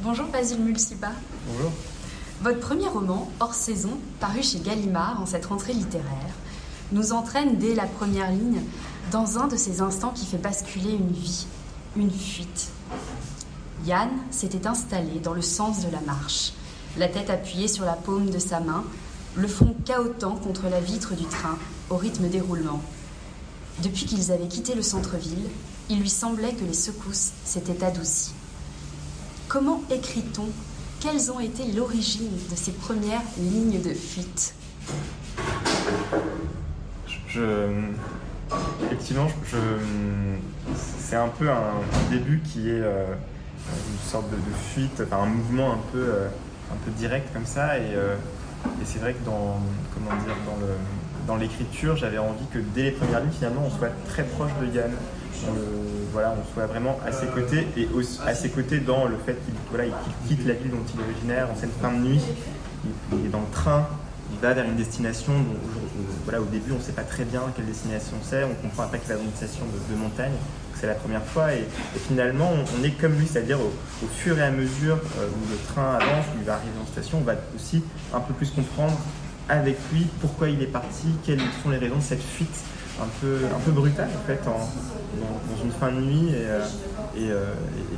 Bonjour Basile Mulsipa. Bonjour. Votre premier roman, Hors saison, paru chez Gallimard en cette rentrée littéraire, nous entraîne dès la première ligne dans un de ces instants qui fait basculer une vie, une fuite. Yann s'était installé dans le sens de la marche, la tête appuyée sur la paume de sa main, le front cahotant contre la vitre du train au rythme des roulements. Depuis qu'ils avaient quitté le centre-ville, il lui semblait que les secousses s'étaient adoucies. Comment écrit-on Quelles ont été l'origine de ces premières lignes de fuite Effectivement, c'est un peu un, début qui est euh, une sorte de, fuite, enfin, un mouvement un peu, euh, un peu direct comme ça. Et, euh, et c'est vrai que dans, comment dire, dans l'écriture, j'avais envie que dès les premières lignes, finalement, on soit très proche de Yann. Voilà, on soit vraiment à ses côtés et à ses côtés dans le fait qu'il voilà, il quitte la ville dont il est originaire en cette fin de nuit. Il, est dans le train, il va vers une destination dont voilà, au début on ne sait pas très bien quelle destination c'est, on comprend après qu'il va dans une station de, montagne, c'est la première fois. Et, finalement on, est comme lui, c'est-à-dire au, fur et à mesure euh, où le train avance, où il va arriver en station, on va aussi un peu plus comprendre avec lui pourquoi il est parti, quelles sont les raisons de cette fuite un peu, un peu brutale en fait dans, une fin de nuit euh, euh,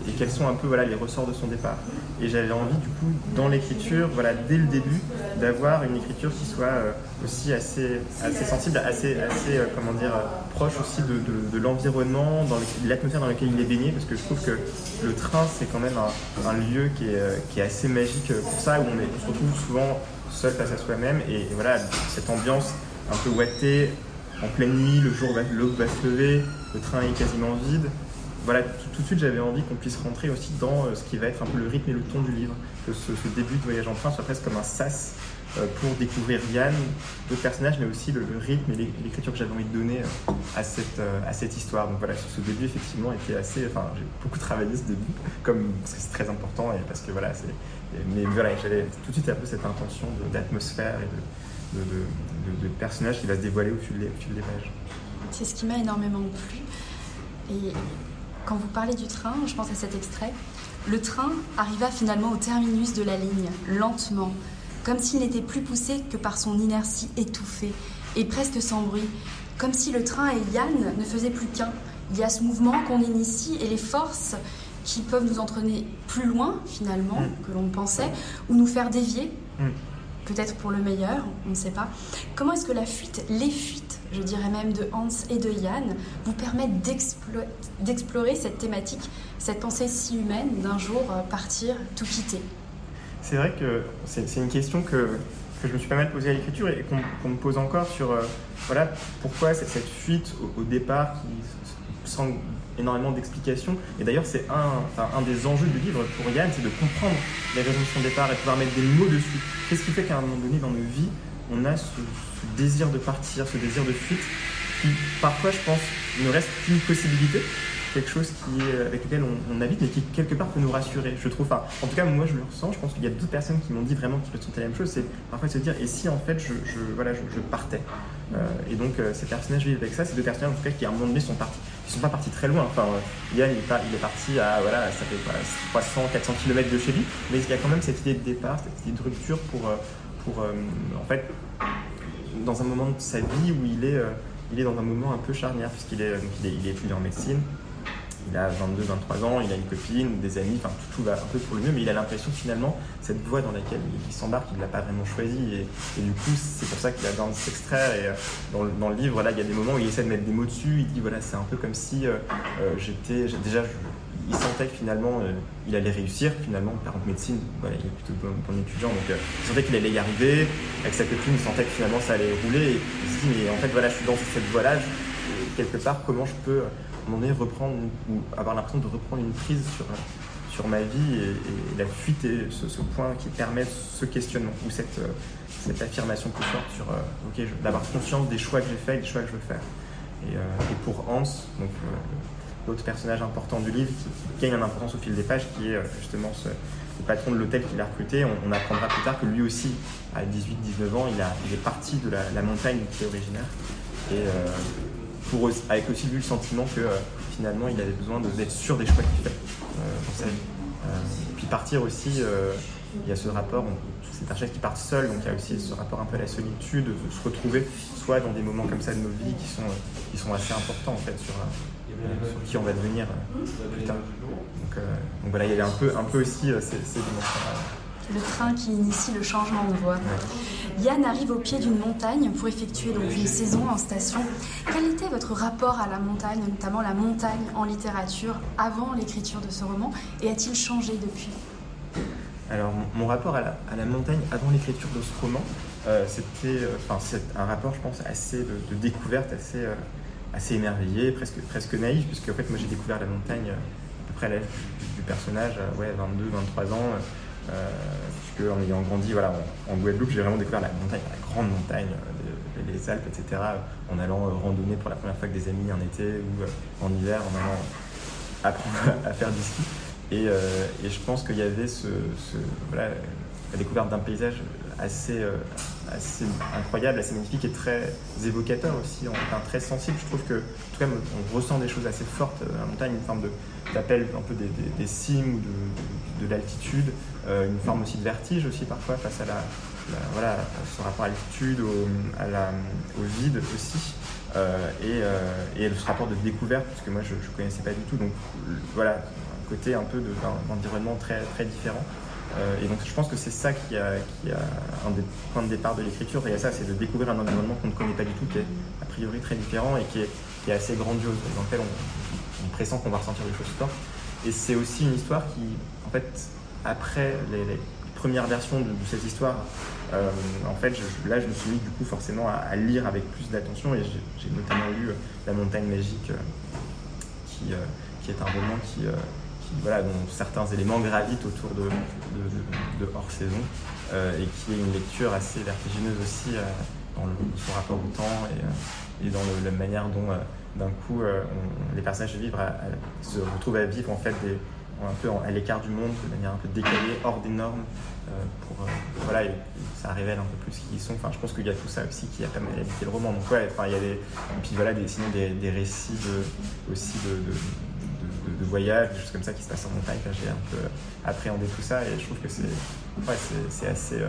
et, quels sont un peu voilà, les ressorts de son départ. Et j'avais envie du coup dans l'écriture, voilà, dès le début, d'avoir une écriture qui soit euh, aussi assez, assez sensible, assez, assez comment dire, proche aussi de, de, l'environnement, dans l'atmosphère dans laquelle il est baigné, parce que je trouve que le train c'est quand même un, lieu qui est, qui est, assez magique pour ça, où on, est, on se retrouve souvent seul face à soi-même et, et voilà cette ambiance un peu ouatée, en pleine nuit, le jour va, l'aube va se lever, le train est quasiment vide. Voilà, tout, de suite j'avais envie qu'on puisse rentrer aussi dans euh, ce qui va être un peu le rythme et le ton du livre, que ce, début de voyage en train soit presque comme un sas euh, pour découvrir Yann, d'autres personnages, mais aussi le, rythme et l'écriture que j'avais envie de donner euh, à cette, à cette histoire. Donc voilà, ce début effectivement était assez. Enfin, j'ai beaucoup travaillé ce début, comme, parce que c'est très important et parce que voilà, c'est. Mais voilà, j'avais tout de suite un peu cette intention d'atmosphère et de, personnages qui va se dévoiler au fil, des, pages. C'est ce qui m'a énormément plu. Et quand vous parlez du train, je pense à cet extrait, le train arriva finalement au terminus de la ligne, lentement, comme s'il n'était plus poussé que par son inertie étouffée et presque sans bruit, comme si le train et Yann ne faisaient plus qu'un. Il y a ce mouvement qu'on initie et les forces qui peuvent nous entraîner plus loin finalement mm. que l'on pensait, ou nous faire dévier. Mm peut-être pour le meilleur, on ne sait pas. Comment est-ce que la fuite, les fuites, je dirais même de Hans et de Yann, vous permettent d'explorer cette thématique, cette pensée si humaine d'un jour euh, partir, tout quitter? C'est vrai que c'est une question que, je me suis pas mal posée à l'écriture et qu'on me pose encore sur euh, voilà, pourquoi cette, fuite au, départ qui semble énormément d'explications. Et d'ailleurs, c'est un, un des enjeux du livre pour Yann, c'est de comprendre les raisons de son départ et pouvoir mettre des mots dessus. Qu'est-ce qui fait qu'à un moment donné dans nos vies, on a ce, désir de partir, ce désir de fuite, qui parfois, je pense, ne reste qu'une possibilité, quelque chose qui est, avec lequel on, habite, mais qui quelque part peut nous rassurer, je trouve. En tout cas, moi, je le ressens. Je pense qu'il y a d'autres personnes qui m'ont dit vraiment qu'ils ressentent la même chose. C'est parfois de se dire, et si en fait, je, voilà, je, partais euh, Et donc, euh, ces personnages vivent avec ça. Ces deux personnages, en tout cas, qui à un moment donné sont partis ils sont pas partis très loin. Enfin, Yann, il est, parti à voilà, ça fait 300, 400 km de chez lui, mais il y a quand même cette idée de départ, cette idée de rupture pour, euh, pour euh, en fait, dans un moment de sa vie où il est, euh, il est dans un moment un peu charnière, puisqu'il est, il est, il est étudiant en médecine, il a 22, 23 ans, il a une copine, des amis, tout, va un peu pour le mieux, mais il a l'impression que finalement, cette voie dans laquelle il, s'embarque, il ne l'a pas vraiment choisie. Et, du coup, c'est pour ça qu'il a besoin de s'extraire. Et euh, dans, le livre, là, il y a des moments où il essaie de mettre des mots dessus. Il dit voilà, c'est un peu comme si euh, euh, j'étais. Déjà, il sentait que finalement, il allait réussir. Finalement, par exemple, médecine, voilà, il est plutôt bon, étudiant. Donc, il sentait qu'il allait y arriver. Avec sa copine, il sentait que finalement, ça allait rouler. Et il se dit mais en fait, voilà, je suis dans cette voie-là. Quelque part, comment je peux reprendre ou avoir l'impression de reprendre une prise sur, sur ma vie et, la fuite est ce, point qui permet ce questionnement ou cette, euh, cette affirmation plus forte sur euh, d'avoir conscience des choix que j'ai faits et des choix que je veux faire. Et, euh, pour Hans, donc l'autre personnage important du livre qui, gagne en importance au fil des pages, qui est justement ce, le patron de l'hôtel qu'il a recruté, on, apprendra plus tard que lui aussi, à 18-19 ans, il, a, il, est parti de la, montagne qui est originaire. Avec aussi lui le sentiment que euh, finalement il avait besoin d'être sûr des choix qu'il fait euh, dans sa vie. Euh, puis partir aussi, il y a ce rapport, c'est un chef qui part seul, donc il y a aussi ce rapport un peu à la solitude, de se retrouver soit dans des moments comme ça de nos vies qui sont, qui sont assez importants en fait sur, sur qui on va devenir plus tard. Donc, donc, voilà, il y a un peu, un peu aussi ces, ces dimensions-là le train qui initie le changement de voie. Yann arrive au pied d'une montagne pour effectuer donc une saison en station. Quel était votre rapport à la montagne, notamment la montagne en littérature, avant l'écriture de ce roman Et a-t-il changé depuis? Alors, mon, rapport à la, montagne avant l'écriture de ce roman, euh, c'était euh, un rapport, je pense, assez de, découverte, assez, euh, émerveillé, presque, naïf, puisque en fait, moi j'ai découvert la montagne à peu près à l'âge du, personnage, ouais, 22, 23 ans. Euh, puisque en ayant grandi voilà, en, Guadeloupe, j'ai vraiment découvert la montagne, la grande montagne, euh, les, Alpes, etc., en allant euh, randonner pour la première fois avec des amis en été ou en hiver, en allant apprendre à faire du ski. Et, je pense qu'il y avait ce, la découverte d'un paysage assez, assez incroyable, assez magnifique et très évocateur aussi, enfin, très sensible. Je trouve que, en tout cas, on ressent des choses assez fortes à la montagne, une forme d'appel un peu des, cimes ou de, de l'altitude, euh, une forme aussi de vertige aussi parfois face à la, voilà, son rapport à l'altitude, au, vide aussi. Euh, et, euh, ce rapport de découverte, parce que moi je ne connaissais pas du tout. Donc voilà, un côté un peu d'un environnement très, très différent. Et donc je pense que c'est ça qui a, un des points de départ de l'écriture. Et ça, c'est de découvrir un environnement qu'on ne connaît pas du tout, qui est a priori très différent et qui est, assez grandiose, dans lequel on, pressent qu'on va ressentir des choses fortes. Et c'est aussi une histoire qui, en fait, après les, premières versions de, cette histoire, euh, en fait, là, je me suis mis du coup forcément à, lire avec plus d'attention et j'ai notamment lu euh, La montagne magique, euh, qui, est un roman qui, voilà, dont certains éléments gravitent autour de, hors saison et qui est une lecture assez vertigineuse aussi dans le, son rapport au temps et, et dans la manière dont d'un coup les personnages vivent se retrouvent à vivre en fait des, un peu à l'écart du monde, de manière un peu décalée, hors des normes. Euh, pour, euh, voilà, ça révèle un peu plus qui ils sont. Enfin, je pense qu'il y a tout ça aussi qui a pas mal habité le roman. Donc ouais, il y a des, et puis voilà, des, sinon des, récits de, aussi de, de, voyages, des choses comme ça qui se passent en montagne. J'ai un peu appréhendé tout ça et je trouve que c'est ouais, assez. Euh,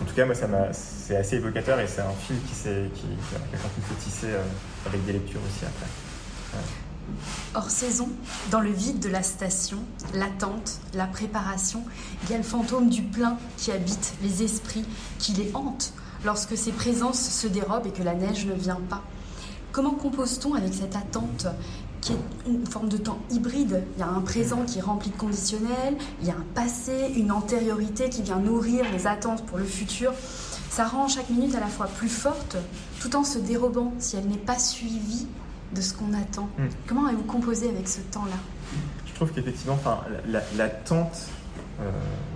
en tout cas, moi, c'est assez évocateur et c'est un film qui, s'est, qui, qui, continué de tisser avec des lectures aussi après. Hors saison, dans le vide de la station, l'attente, la préparation, il y a le fantôme du plein qui habite les esprits, qui les hante lorsque ces présences se dérobent et que la neige ne vient pas. Comment compose-t-on avec cette attente qui est une forme de temps hybride? Il y a un présent qui est rempli de conditionnels, il y a un passé, une antériorité qui vient nourrir les attentes pour le futur. Ça rend chaque minute à la fois plus forte, tout en se dérobant si elle n'est pas suivie de ce qu'on attend. Hmm. Comment avez-vous composé avec ce temps-là? Je trouve qu'effectivement, enfin, l'attente, euh,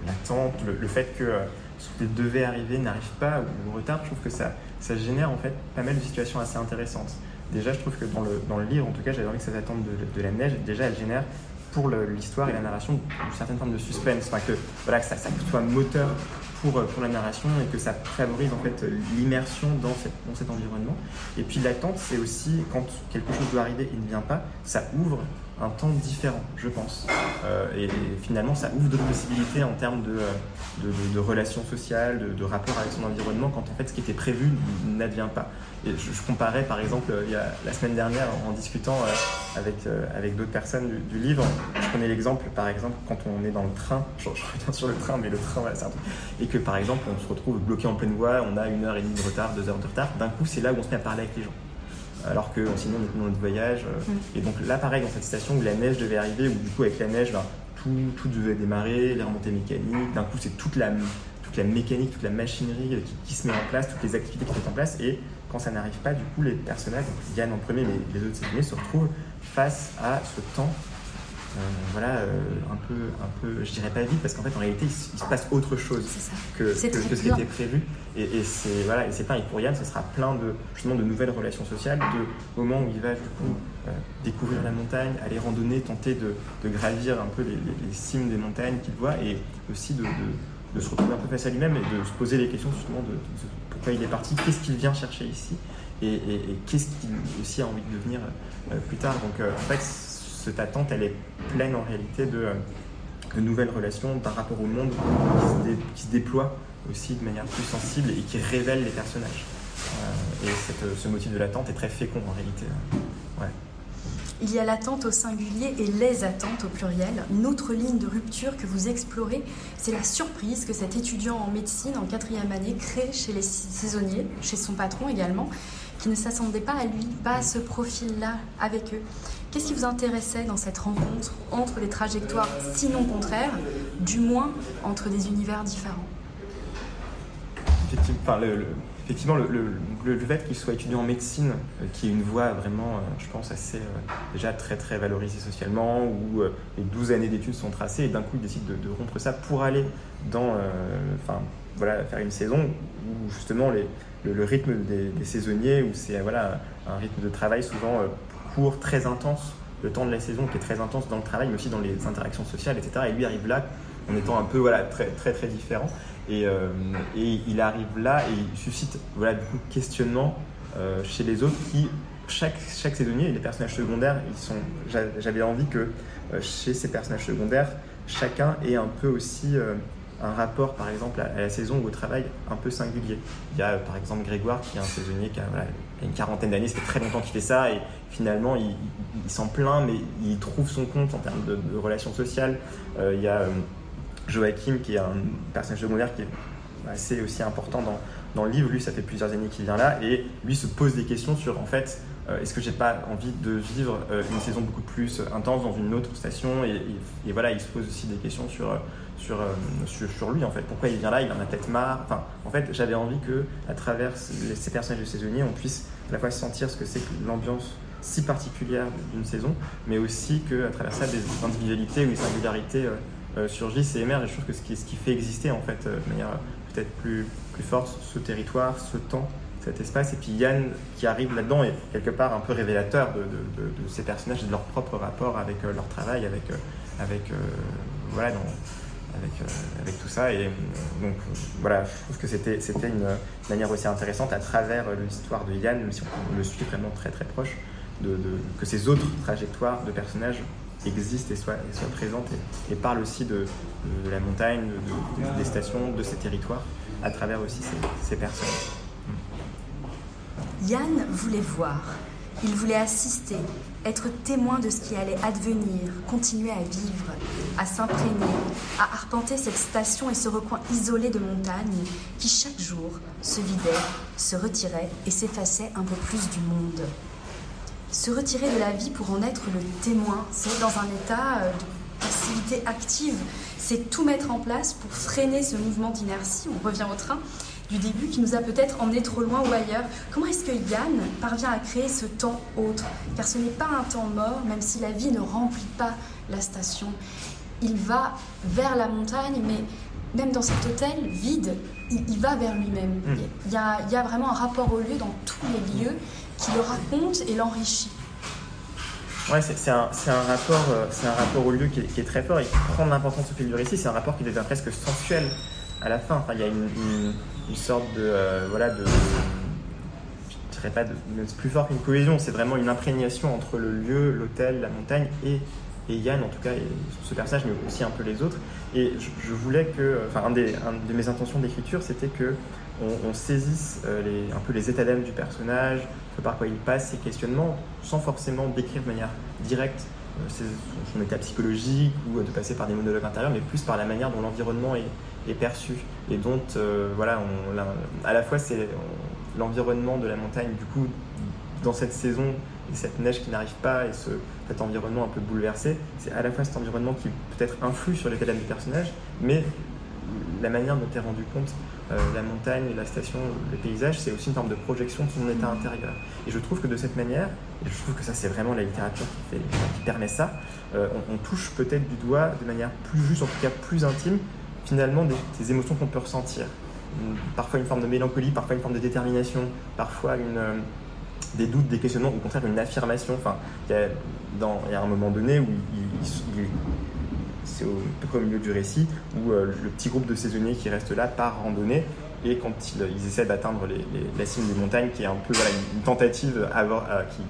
l'attente, le, fait que euh, ce qui devait arriver n'arrive pas ou retard, je trouve que ça, ça génère en fait pas mal de situations assez intéressantes. Déjà, je trouve que dans le, dans le livre, en tout cas, j'avais envie que cette attente de, de, la neige, déjà, elle génère pour l'histoire et la narration une certaine forme de suspense, enfin que, voilà, ça, ça soit moteur pour, euh, pour la narration et que ça favorise en fait l'immersion dans, dans cet environnement. Et puis l'attente, c'est aussi quand quelque chose doit arriver et ne vient pas, ça ouvre un temps différent, je pense. Euh, et, finalement, ça ouvre d'autres possibilités en termes de, de, relations sociales, de, rapport avec son environnement, quand en fait ce qui était prévu n'advient pas. Et je, comparais par exemple, il y a, la semaine dernière, en discutant euh, avec, euh, avec d'autres personnes du, livre, je prenais l'exemple, par exemple, quand on est dans le train, je, reviens sur le train, mais le train, voilà, c'est un truc, et que par exemple, on se retrouve bloqué en pleine voie, on a une heure et demie de retard, deux heures de retard, d'un coup, c'est là où on se met à parler avec les gens alors que sinon on est dans notre voyage. Euh, mm. Et donc là, pareil, dans cette station où la neige devait arriver, où du coup, avec la neige, ben, tout, tout, devait démarrer, les remontées mécaniques, d'un coup, c'est toute la, toute la mécanique, toute la machinerie qui, se met en place, toutes les activités qui se mettent en place. Et quand ça n'arrive pas, du coup, les personnages, donc Yann en premier, mais les autres saisonniers, se retrouvent face à ce temps euh, voilà, euh, un, peu, un peu, je dirais pas vite, parce qu'en fait, en réalité, il, se passe autre chose que, que, ce qui était prévu. Et, c'est voilà, et c'est. Et pour Yann, ce sera plein de justement de nouvelles relations sociales, de moments où il va du coup euh, découvrir la montagne, aller randonner, tenter de, de gravir un peu les, cimes des montagnes qu'il voit, et aussi de, de, se retrouver un peu face à lui-même et de se poser les questions justement de, pourquoi il est parti, qu'est-ce qu'il vient chercher ici, et, et, qu'est-ce qu'il aussi a envie de devenir plus tard. Donc en fait cette attente, elle est pleine en réalité de, de nouvelles relations, d'un rapport au monde qui se, déploie aussi de manière plus sensible et qui révèle les personnages. et ce motif de l'attente est très fécond en réalité. Il y a l'attente au singulier et les attentes au pluriel. Une autre ligne de rupture que vous explorez, c'est la surprise que cet étudiant en médecine en quatrième année crée chez les saisonniers, chez son patron également, qui ne s'attendait pas à lui, pas à ce profil-là avec eux. Qu'est-ce qui vous intéressait dans cette rencontre entre des trajectoires sinon contraires, du moins entre des univers différents? Effectivement, le, effectivement, le, fait qu'il soit étudiant en médecine, euh, qui est une voie vraiment, euh, je pense, assez euh, déjà très très valorisée socialement, où les 12 années d'études sont tracées, et d'un coup il décide de, rompre ça pour aller dans, enfin, voilà, faire une saison où justement les, le, rythme des, saisonniers, où c'est voilà, un rythme de travail souvent court, très intense, le temps de la saison qui est très intense dans le travail, mais aussi dans les interactions sociales, etc. Et lui arrive là en étant un peu voilà, très très très différent. Euh, et, il arrive là et il suscite voilà, du coup, questionnement euh, chez les autres qui, chaque, chaque saisonnier, les personnages secondaires, ils sont, j'avais envie que euh, chez ces personnages secondaires, chacun ait un peu aussi un rapport, par exemple, à, la saison ou au travail un peu singulier. Il y a, par exemple, Grégoire, qui est un saisonnier qui a, une quarantaine d'années, ça fait très longtemps qu'il fait ça, et finalement, il, s'en plaint, mais il trouve son compte en termes de, relations sociales. il y a Joachim, qui est un personnage secondaire qui est assez aussi important dans, dans le livre. Lui, ça fait plusieurs années qu'il vient là et lui se pose des questions sur en fait, euh, est-ce que j'ai pas envie de vivre euh, une saison beaucoup plus intense dans une autre station et, voilà, il se pose aussi des questions sur, sur, euh, sur, lui en fait. Pourquoi il vient là? Il en a peut-être marre. Enfin, en fait, j'avais envie que à travers ces personnages de saisonniers, on puisse à la fois sentir ce que c'est que l'ambiance si particulière d'une saison, mais aussi qu'à travers ça, des individualités ou des singularités euh, surgissent et émergent. Et je trouve que ce qui, ce qui fait exister en fait euh, de manière peut-être plus, plus forte ce territoire, ce temps, cet espace. Et puis Yann qui arrive là-dedans est quelque part un peu révélateur de, ces personnages et de leur propre rapport avec euh, leur travail, avec, avec, voilà, avec, avec tout ça. Et donc voilà, je trouve que c'était, une manière aussi intéressante à travers l'histoire de Yann, même si on le suit vraiment très très proche, de, que ces autres trajectoires de personnages existe et soit, et soit présente et, parle aussi de, la montagne, des stations, de ces territoires, à travers aussi ces, personnes. Yann voulait voir, il voulait assister, être témoin de ce qui allait advenir, continuer à vivre, à s'imprégner, à arpenter cette station et ce recoin isolé de montagne qui chaque jour se vidait, se retirait et s'effaçait un peu plus du monde. Se retirer de la vie pour en être le témoin, c'est dans un état euh, de passivité active, c'est tout mettre en place pour freiner ce mouvement d'inertie. On revient au train du début qui nous a peut-être emmené trop loin ou ailleurs. Comment est-ce que Yann parvient à créer ce temps autre? Car ce n'est pas un temps mort, même si la vie ne remplit pas la station. Il va vers la montagne, mais même dans cet hôtel vide, il, va vers lui-même. Hmm. Il, y a, il y a vraiment un rapport au lieu dans tous les lieux qui le raconte et l'enrichit. Ouais, c'est un, un, rapport, euh, c'est un rapport au lieu qui est, très fort et qui prend l'importance au fil du récit. C'est un rapport qui devient presque sensuel à la fin. Enfin, il y a une, une, sorte de, euh, voilà, de, je dirais pas, de, plus fort qu'une cohésion. C'est vraiment une imprégnation entre le lieu, l'hôtel, la montagne et, et Yann, en tout cas, et ce personnage, mais aussi un peu les autres. Et je, voulais que, enfin, un, des, un de mes intentions d'écriture, c'était que on, saisisse euh, les, un peu les états d'âme du personnage, par quoi il passe, ses questionnements, sans forcément décrire de manière directe euh, son, état psychologique ou de passer par des monologues intérieurs, mais plus par la manière dont l'environnement est, perçu et dont, euh, voilà, à la fois c'est l'environnement de la montagne, du coup, dans cette saison, et cette neige qui n'arrive pas et ce, cet environnement un peu bouleversé, c'est à la fois cet environnement qui peut-être influe sur l'état du personnage, mais la manière dont tu es rendu compte euh, la montagne, la station, le paysage, c'est aussi une forme de projection de son état intérieur. Et je trouve que de cette manière, et je trouve que ça c'est vraiment la littérature qui permet ça, euh, on, touche peut-être du doigt de manière plus juste, en tout cas plus intime, finalement des, émotions qu'on peut ressentir. Parfois une forme de mélancolie, parfois une forme de détermination, parfois euh, des doutes, des questionnements, ou au contraire une affirmation. Enfin, il y a, dans, un moment donné où c'est au, peu près au milieu du récit, où euh, le petit groupe de saisonniers qui reste là part randonnée, et quand ils, essaient d'atteindre la cime des montagnes, qui est un peu une, tentative qui,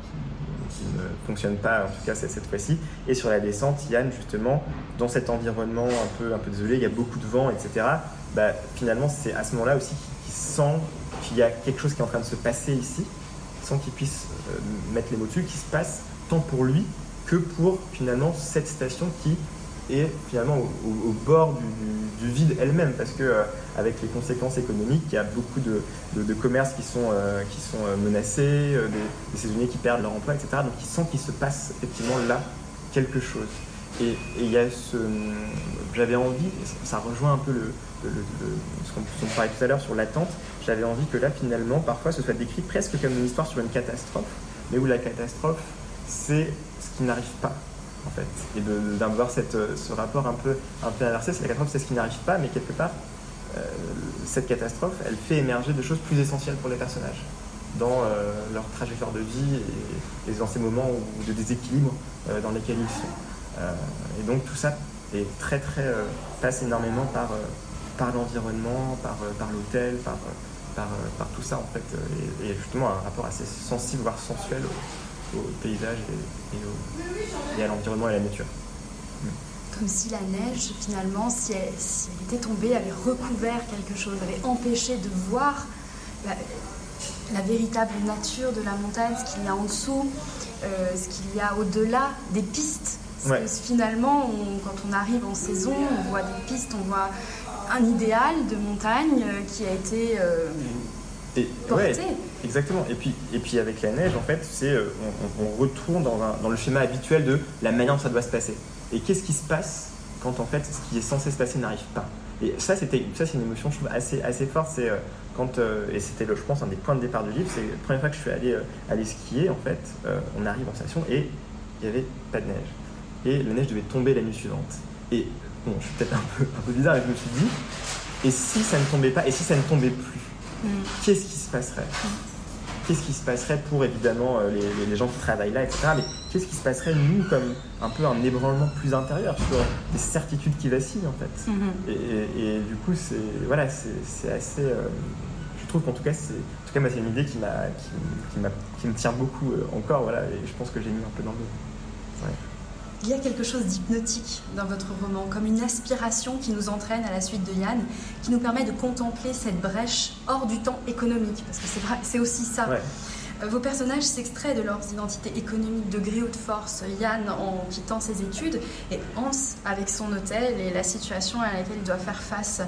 ne fonctionne pas, en tout cas cette, fois-ci. Et sur la descente, Yann, justement, dans cet environnement un peu, un peu désolé, il y a beaucoup de vent, etc. Bah, finalement, c'est à ce moment-là aussi qu'il sent qu'il y a quelque chose qui est en train de se passer ici, sans qu'il puisse euh, mettre les mots dessus, qui se passe tant pour lui que pour finalement cette station qui est finalement au, bord du, vide elle-même, parce que euh, avec les conséquences économiques, il y a beaucoup de, de, commerces qui sont, euh, qui sont euh, menacés, des, saisonniers qui perdent leur emploi, etc. Donc il sent qu'il se passe effectivement là quelque chose. Et il y a ce. J'avais envie, ça, rejoint un peu le, ce qu'on parlait tout à l'heure sur l'attente, j'avais envie que là finalement, parfois, ce soit décrit presque comme une histoire sur une catastrophe, mais où la catastrophe, c'est ce qui n'arrive pas en fait, et d'avoir ce rapport un peu, inversé. C'est la catastrophe, c'est ce qui n'arrive pas, mais quelque part, euh, cette catastrophe, elle fait émerger des choses plus essentielles pour les personnages dans euh, leur trajectoire de vie et, dans ces moments de déséquilibre euh, dans lesquels ils sont. et donc tout ça est très très passe énormément par, l'environnement, par, l'hôtel, par, par, tout ça en fait, et, justement un rapport assez sensible voire sensuel au paysage et, à l'environnement et à la nature. Comme si la neige, finalement, si elle, était tombée, avait recouvert quelque chose, avait empêché de voir la, véritable nature de la montagne, ce qu'il y a en dessous, euh, ce qu'il y a au-delà des pistes. Parce que finalement, quand on arrive en saison, on voit des pistes, on voit un idéal de montagne euh, qui a été euh, et, ouais, exactement. Et puis, et puis avec la neige, en fait, c'est euh, on, retourne dans, dans, le schéma habituel de la manière dont ça doit se passer. Et qu'est-ce qui se passe quand en fait ce qui est censé se passer n'arrive pas? Et ça, c'était ça, c'est une émotion, je trouve assez assez forte. C'est euh, quand euh, et c'était, je pense, un des points de départ du livre. C'est la première fois que je suis allé aller skier. En fait, on arrive en station et il n'y avait pas de neige. Et la neige devait tomber la nuit suivante. Et bon, je suis peut-être un peu, un peu bizarre, mais je me suis dit, et si ça ne tombait pas, et si ça ne tombait plus? Qu'est-ce qui se passerait? Qu'est-ce qui se passerait pour évidemment euh, les, gens qui travaillent là, etc. Mais qu'est-ce qui se passerait nous comme un peu un ébranlement plus intérieur sur des certitudes qui vacillent en fait? Mm-hmm. et, du coup, c'est voilà, c'est assez. Euh, je trouve qu'en tout cas, c'est en tout cas, c'est une idée qui, m'a, qui, qui, me tient beaucoup euh, encore, voilà, et je pense que j'ai mis un peu dans le. Ouais. Il y a quelque chose d'hypnotique dans votre roman, comme une aspiration qui nous entraîne à la suite de Yann, qui nous permet de contempler cette brèche hors du temps économique, parce que c'est vrai, c'est aussi ça. Euh, vos personnages s'extraient de leurs identités économiques de gré ou de force. Yann en quittant ses études et Hans avec son hôtel et la situation à laquelle il doit faire face.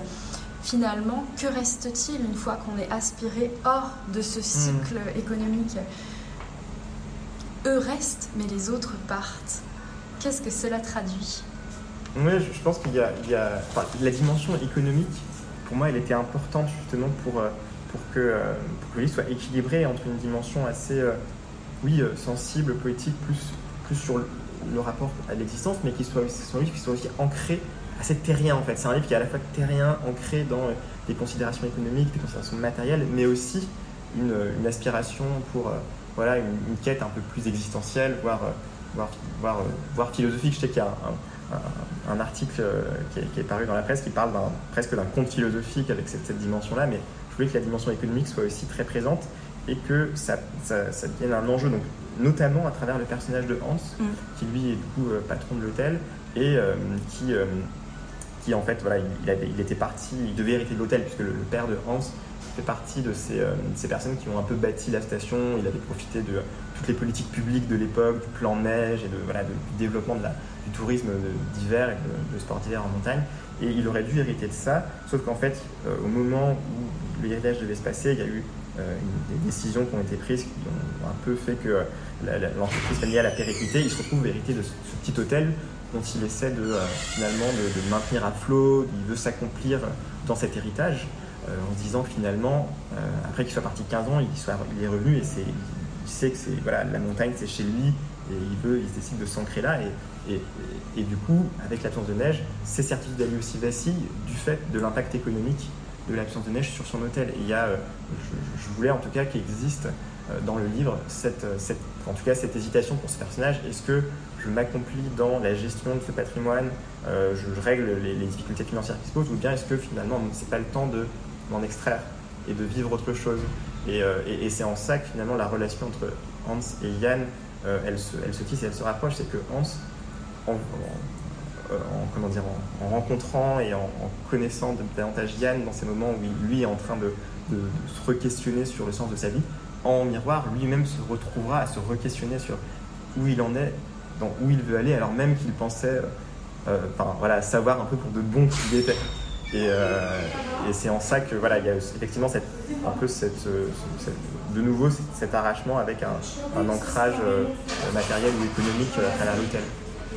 Finalement, que reste-t-il une fois qu'on est aspiré hors de ce hmm. cycle économique? Eux restent, mais les autres partent. Qu'est-ce que cela traduit Oui, je pense qu'il y a, la dimension économique, pour moi, elle était importante justement pour, euh, pour, que, euh, pour que le livre soit équilibré entre une dimension assez, euh, oui, sensible, poétique, plus, plus sur le, rapport à l'existence, mais qui soit, livre qui soit aussi ancré assez terrien en fait. C'est un livre qui est à la fois terrien, ancré dans des considérations économiques, des considérations matérielles, mais aussi une, aspiration pour voilà, une, quête un peu plus existentielle, voire voire, voire, philosophique. Je sais qu'il y a un, article euh, qui est, paru dans la presse qui parle presque d'un conte philosophique avec cette, dimension-là, mais je voulais que la dimension économique soit aussi très présente et que ça, ça, devienne un enjeu, donc, notamment à travers le personnage de Hans, mm. qui lui est du coup euh, patron de l'hôtel et euh, qui, qui en fait, voilà, il, il, était parti, il devait hériter de l'hôtel puisque le, père de Hans fait partie de ces, ces, personnes qui ont un peu bâti la station. Il avait profité de toutes les politiques publiques de l'époque, du plan neige et de, voilà, du développement de du tourisme d'hiver et de, sport d'hiver en montagne. Et il aurait dû hériter de ça, sauf qu'en fait, euh, au moment où l'héritage devait se passer, il y a eu euh, des décisions qui ont été prises qui ont un peu fait que euh, l'entreprise familiale a périclité. Il se retrouve hérité de ce, petit hôtel dont il essaie de, finalement de, maintenir à flot, il veut s'accomplir dans cet héritage. en se disant finalement, après qu'il soit parti 15 ans, il, il est revenu et c'est il sait que c'est voilà, la montagne, c'est chez lui, et il veut, il décide de s'ancrer là. Et, et, du coup, avec l'absence de neige, ses certitudes d'aller aussi vacillent du fait de l'impact économique de l'absence de neige sur son hôtel. Et il y a, euh, je, voulais en tout cas qu'il existe euh, dans le livre cette, cette, en tout cas cette hésitation pour ce personnage. Est-ce que je m'accomplis dans la gestion de ce patrimoine, euh, je, règle les, difficultés financières qui se posent, ou bien est-ce que finalement c'est pas le temps de m'en extraire et de vivre autre chose? Euh, et, c'est en ça que finalement la relation entre Hans et Yann elle, se, elle se tisse et elle se rapproche, c'est que Hans, en, comment dire, en, rencontrant et en, connaissant davantage Yann dans ces moments où lui est en train de, se re-questionner sur le sens de sa vie, en miroir, lui-même se retrouvera à se re-questionner sur où il en est, dans où il veut aller, alors même qu'il pensait euh, voilà, savoir un peu pour de bon qu'il était. Et, euh, et c'est en ça que voilà, il y a effectivement cette, un peu cette, euh, de nouveau cet, arrachement avec un, un ancrage matériel ou économique à l'hôtel.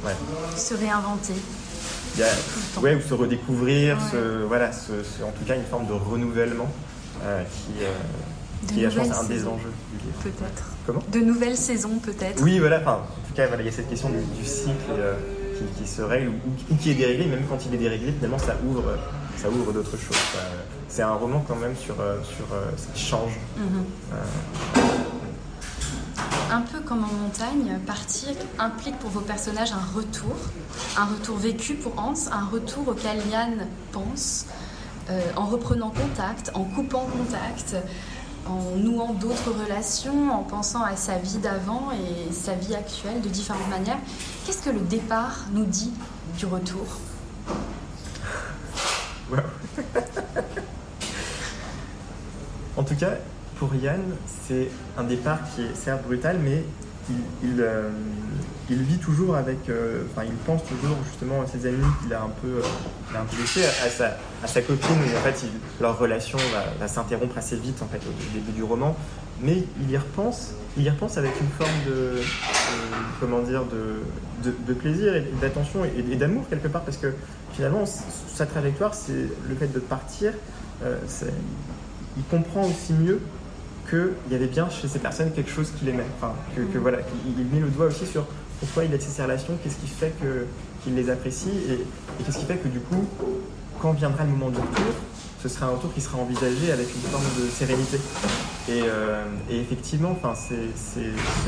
Ouais. Se réinventer. ouais, ou se redécouvrir, voilà, en tout cas une forme de renouvellement qui, qui est, je pense, un des enjeux du livre. Peut-être. Comment De nouvelles saisons, peut-être. Oui, voilà, enfin, en tout cas, voilà, il y a cette question du, cycle qui, se règle ou, qui est déréglé, même quand il est déréglé, finalement ça ouvre, ça ouvre d'autres choses. C'est un roman quand même sur, euh, sur euh, ce qui change. Mhm. Euh, un peu comme en montagne, partir implique pour vos personnages un retour, un retour vécu pour Hans, un retour auquel Yann pense, en reprenant contact, en coupant contact, en nouant d'autres relations, en pensant à sa vie d'avant et sa vie actuelle de différentes manières. Qu'est-ce que le départ nous dit du retour? En tout cas, pour Yann, c'est un départ qui est certes brutal, mais il, euh, vit toujours avec, euh, enfin, il pense toujours justement à ses amis qu'il a un peu, euh, un à sa, à sa copine, où en fait leur relation va, s'interrompre assez vite en fait au début du roman, mais il y repense, il y repense avec une forme de, comment dire, de, de, plaisir et d'attention et, d'amour quelque part, parce que finalement sa trajectoire, c'est le fait de partir, euh, il comprend aussi mieux qu'il y avait bien chez ces personnes quelque chose qu'il aimait. Enfin, que, que voilà, il, met le doigt aussi sur pourquoi il a ces relations, qu'est-ce qui fait qu'il les apprécie et, qu'est-ce qui fait que du coup, quand viendra le moment du retour, ce sera un retour qui sera envisagé avec une forme de sérénité. Et, euh, effectivement, c'est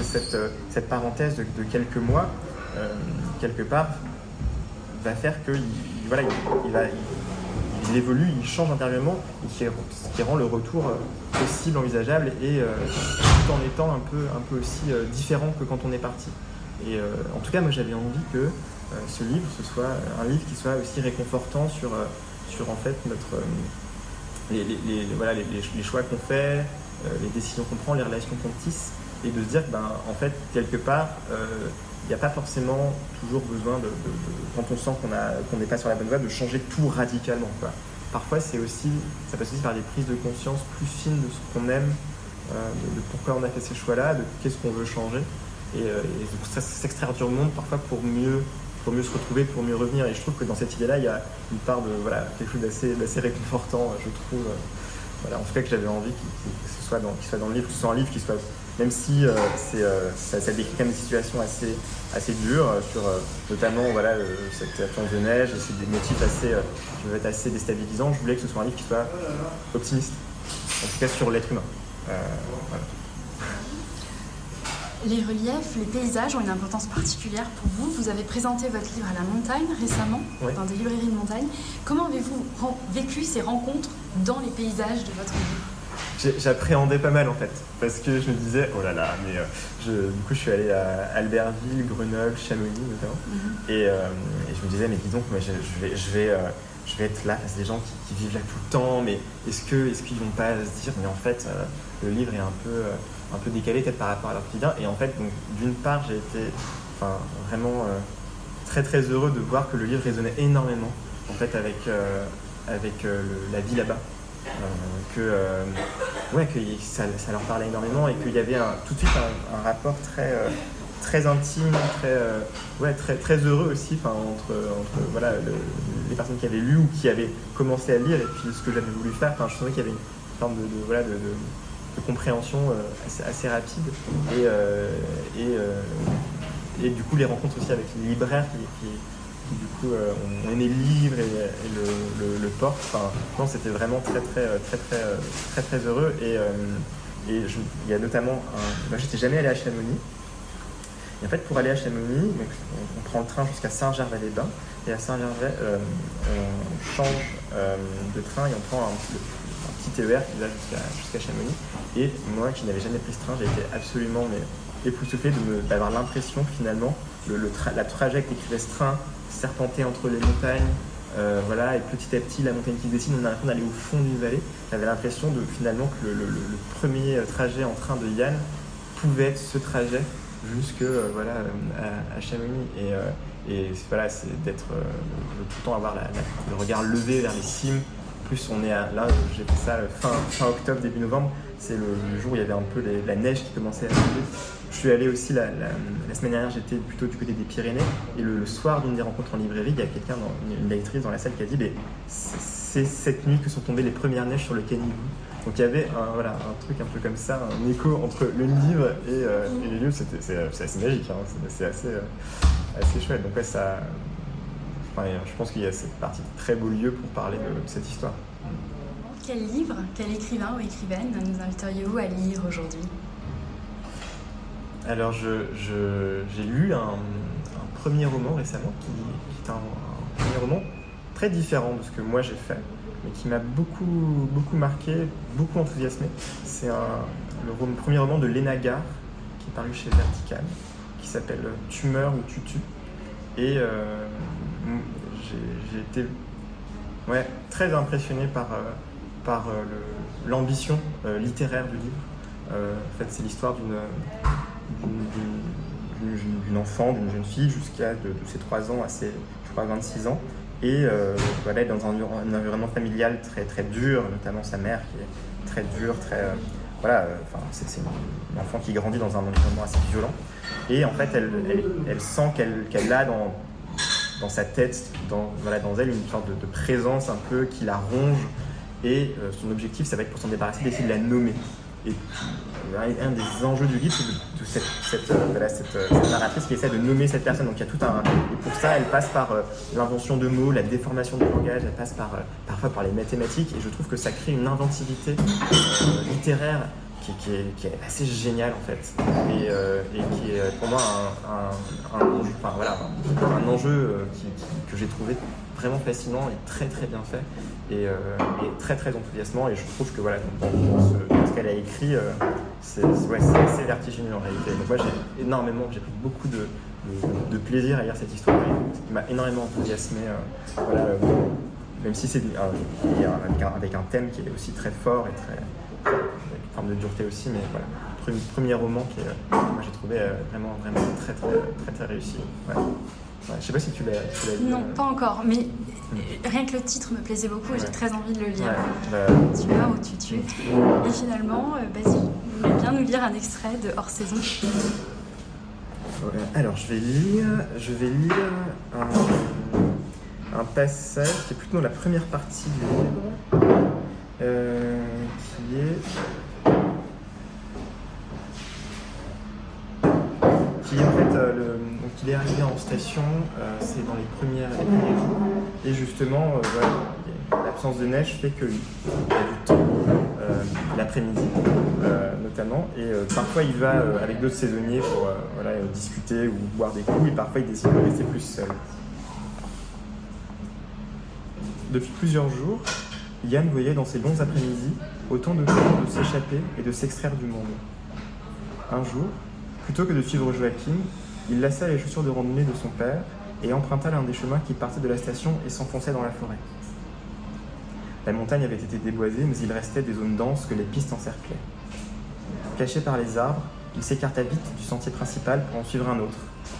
cette, cette, parenthèse de, quelques mois, euh, quelque part, va faire qu'il voilà, il, il, évolue, il change intérieurement, ce qui rend le retour possible, envisageable, et euh, tout en étant un peu, un peu aussi différent que quand on est parti. Et euh, en tout cas, moi j'avais envie que euh, ce livre, ce soit un livre qui soit aussi réconfortant sur, euh, sur en fait notre, les, les, voilà, les, choix qu'on fait, les décisions qu'on prend, les relations qu'on tisse, et de se dire ben, en fait, quelque part, il n'y a pas forcément toujours besoin de, quand on sent qu'on n'est pas sur la bonne voie, de changer tout radicalement. Quoi. Parfois, c'est aussi, ça passe aussi par des prises de conscience plus fines de ce qu'on aime, de, pourquoi on a fait ces choix-là, de qu'est-ce qu'on veut changer et, euh, s'extraire du monde parfois pour mieux, pour mieux se retrouver, pour mieux revenir. Et je trouve que dans cette idée-là, il y a une part de voilà, quelque chose d'assez réconfortant, je trouve. Euh, voilà, en tout cas, que j'avais envie qu'il ce soit dans, soit dans le livre, que ce soit un livre qui soit, même si euh, c'est, ça, décrit quand même des situations assez, assez dures, sur notamment voilà, cette absence de neige, c'est des motifs assez, qui peuvent être assez déstabilisants. Je voulais que ce soit un livre qui soit optimiste, en tout cas sur l'être humain. voilà. Les reliefs, les paysages ont une importance particulière pour vous. Vous avez présenté votre livre à la montagne récemment, dans des librairies de montagne. Comment avez-vous vécu ces rencontres dans les paysages de votre livre? J'appréhendais pas mal en fait, parce que je me disais, oh là là, mais euh, je, du coup je suis allé à Albertville, Grenoble, Chamonix notamment, mhm. euh, et, je me disais, mais dis donc, moi, je, vais, je, vais, euh, je vais être là face des gens qui, vivent là tout le temps, mais est-ce qu'ils est qu'ils vont pas se dire, mais en fait, le livre est un peu un peu décalé peut-être par rapport à leur quotidien. Et en fait, d'une part, j'ai été enfin, vraiment euh, très très heureux de voir que le livre résonnait énormément en fait avec, euh, avec euh, la vie là-bas. que, ouais, que ça, ça, leur parlait énormément et qu'il y avait tout de suite un, rapport très, très intime, très, ouais, très, très heureux aussi entre, entre voilà, les personnes qui avaient lu ou qui avaient commencé à lire et puis ce que j'avais voulu faire. Je trouvais qu'il y avait une forme de, voilà, de compréhension euh, assez, rapide et, euh, euh, et, du coup les rencontres aussi avec les libraires qui, du coup ont aimé le livre et, le, le, porte. C'était vraiment très très très très très très, heureux et, et il y a notamment un... j'étais jamais allé à Chamonix. Et en fait, pour aller à Chamonix, on, prend le train jusqu'à Saint-Gervais-les-Bains. Et à Saint-Gervais, on change de train et on prend un, petit TER qui va jusqu'à Chamonix. Et moi qui n'avais jamais pris ce train, j'ai été absolument mais, époustouflé d'avoir l'impression finalement, le, la trajectoire qui ce train serpentait entre les montagnes, euh, voilà, et petit à petit, la montagne qui dessine, on a l'impression d'aller au fond d'une vallée. J'avais l'impression de finalement que le, premier trajet en train de Yann pouvait être ce trajet jusque euh, voilà, à, Chamonix. Et, euh, voilà, c'est d'être tout le temps avoir le regard levé vers les cimes. Plus, on est là, j'ai fait ça fin, fin octobre, début novembre. C'est le, jour où il y avait un peu la neige qui commençait à tomber. Je suis allé aussi la, semaine dernière, j'étais plutôt du côté des Pyrénées, et le, soir d'une des rencontres en librairie, il y a quelqu'un, une, lectrice dans la salle qui a dit C'est cette nuit que sont tombées les premières neiges sur le Canigou. Donc il y avait un, voilà, un truc un peu comme ça, un écho entre le livre et, euh, les lieux, c'est assez magique, hein. c'est assez, euh, assez chouette. Donc ouais, ça, je pense qu'il y a cette partie de très beau lieu pour parler de, cette histoire. Quel livre, quel écrivain ou écrivaine nous inviteriez-vous à lire aujourd'hui? Alors, j'ai lu un, premier roman récemment qui, est un, premier roman très différent de ce que moi j'ai fait, mais qui m'a beaucoup, beaucoup marqué, beaucoup enthousiasmé. C'est le premier roman de Léna Gare, qui est paru chez Vertical, qui s'appelle Tumeur ou Tutu. Et euh, j'ai été très impressionné par, euh, par euh, l'ambition littéraire du livre. en fait, c'est l'histoire d'une d'une enfant, d'une jeune fille, jusqu'à de, ses 3 ans à ses, je crois, 26 ans. Et euh, voilà, dans un, environnement familial très, très dur, notamment sa mère qui est très dure, très. Euh, voilà, euh, enfin, c'est une enfant qui grandit dans un environnement assez violent. Et en fait, elle, elle, sent qu'elle a dans, dans sa tête, dans, voilà, dans elle, une sorte de, présence un peu qui la ronge. Et son objectif, ça va être pour s'en débarrasser, d'essayer de la nommer. Et un des enjeux du livre, c'est de, cette, cette, euh, euh, narratrice qui essaie de nommer cette personne. Donc il y a tout un. Et pour ça, elle passe par euh, l'invention de mots, la déformation du langage, elle passe par, parfois par les mathématiques. Et je trouve que ça crée une inventivité littéraire qui, est, assez géniale en fait. Et, qui est pour moi un, enjeu, enfin, voilà, un, enjeu que j'ai trouvé vraiment fascinant et très très bien fait et, très très enthousiasmant. Et je trouve que voilà, dans, ce, qu'elle a écrit, c'est assez vertigineux en réalité. Donc moi j'ai énormément, j'ai pris beaucoup de, de, plaisir à lire cette histoire qui m'a énormément enthousiasmé. Euh, voilà, euh, même si c'est avec, un thème qui est aussi très fort et très, avec une forme de dureté aussi, mais voilà, premier roman qui est, moi j'ai trouvé euh, vraiment vraiment très très très très, réussi. Ouais. Ouais, je sais pas si tu l'as lu. Non, pas encore, mais rien que le titre me plaisait beaucoup et j'ai très envie de le lire. Bah, tu vas ou tu tues. Et finalement, Basile, vous voulez bien nous lire un extrait de Hors Saison Alors, je vais lire, je vais lire un, passage qui est plutôt dans la première partie du livre, euh, qui est qui est en fait euh, le, donc arrivé en station, euh, c'est dans les, premières, premiers jours, et justement l'absence de neige fait qu'il y a du temps l'après-midi notamment. Et euh, parfois, il va euh, avec d'autres saisonniers pour euh, voilà, discuter ou boire des coups, et parfois, il décide de rester plus seul. Depuis plusieurs jours, Yann voyait dans ses longs après-midi autant de temps de s'échapper et de s'extraire du monde. Un jour, plutôt que de suivre Joachim, il lassa les chaussures de randonnée de son père et emprunta l'un des chemins qui partait de la station et s'enfonçait dans la forêt. La montagne avait été déboisée, mais il restait des zones denses que les pistes encerclaient. Caché par les arbres, il s'écarta vite du sentier principal pour en suivre un autre,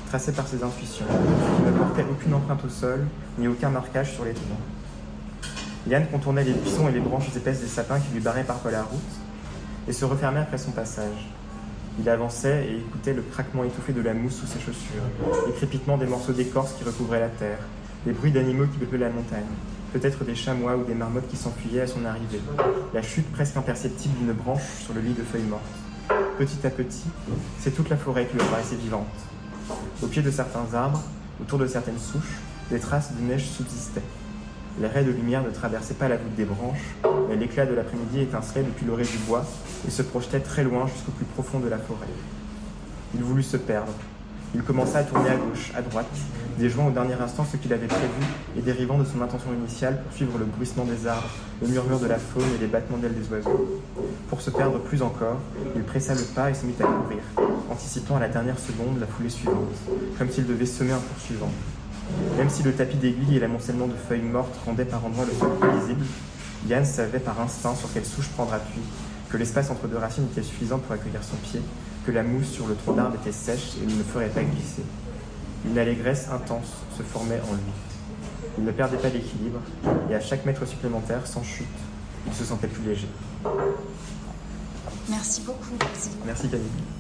tracé par ses intuitions, qui ne portait aucune empreinte au sol, ni aucun marquage sur les troncs. Yann contournait les buissons et les branches épaisses des sapins qui lui barraient parfois la route, et se refermait après son passage. Il avançait et écoutait le craquement étouffé de la mousse sous ses chaussures, les crépitements des morceaux d'écorce qui recouvraient la terre, les bruits d'animaux qui peuplaient la montagne, peut-être des chamois ou des marmottes qui s'enfuyaient à son arrivée, la chute presque imperceptible d'une branche sur le lit de feuilles mortes. Petit à petit, c'est toute la forêt qui lui paraissait vivante. Au pied de certains arbres, autour de certaines souches, des traces de neige subsistaient. Les raies de lumière ne traversaient pas la voûte des branches, mais l'éclat de l'après-midi étincelait depuis l'orée du bois et se projetait très loin jusqu'au plus profond de la forêt. Il voulut se perdre. Il commença à tourner à gauche, à droite, déjouant au dernier instant ce qu'il avait prévu et dérivant de son intention initiale pour suivre le bruissement des arbres, le murmure de la faune et les battements d'ailes des oiseaux. Pour se perdre plus encore, il pressa le pas et se mit à courir, anticipant à la dernière seconde la foulée suivante, comme s'il devait semer un poursuivant. Même si le tapis d'aiguilles et l'amoncellement de feuilles mortes rendaient par endroits le sol visible, Yann savait par instinct sur quelle souche prendre appui, que l'espace entre deux racines était suffisant pour accueillir son pied, que la mousse sur le tronc d'arbre était sèche et ne ferait pas glisser. Une allégresse intense se formait en lui. Il ne perdait pas d'équilibre, et à chaque mètre supplémentaire, sans chute, il se sentait plus léger. Merci beaucoup, Merci Camille.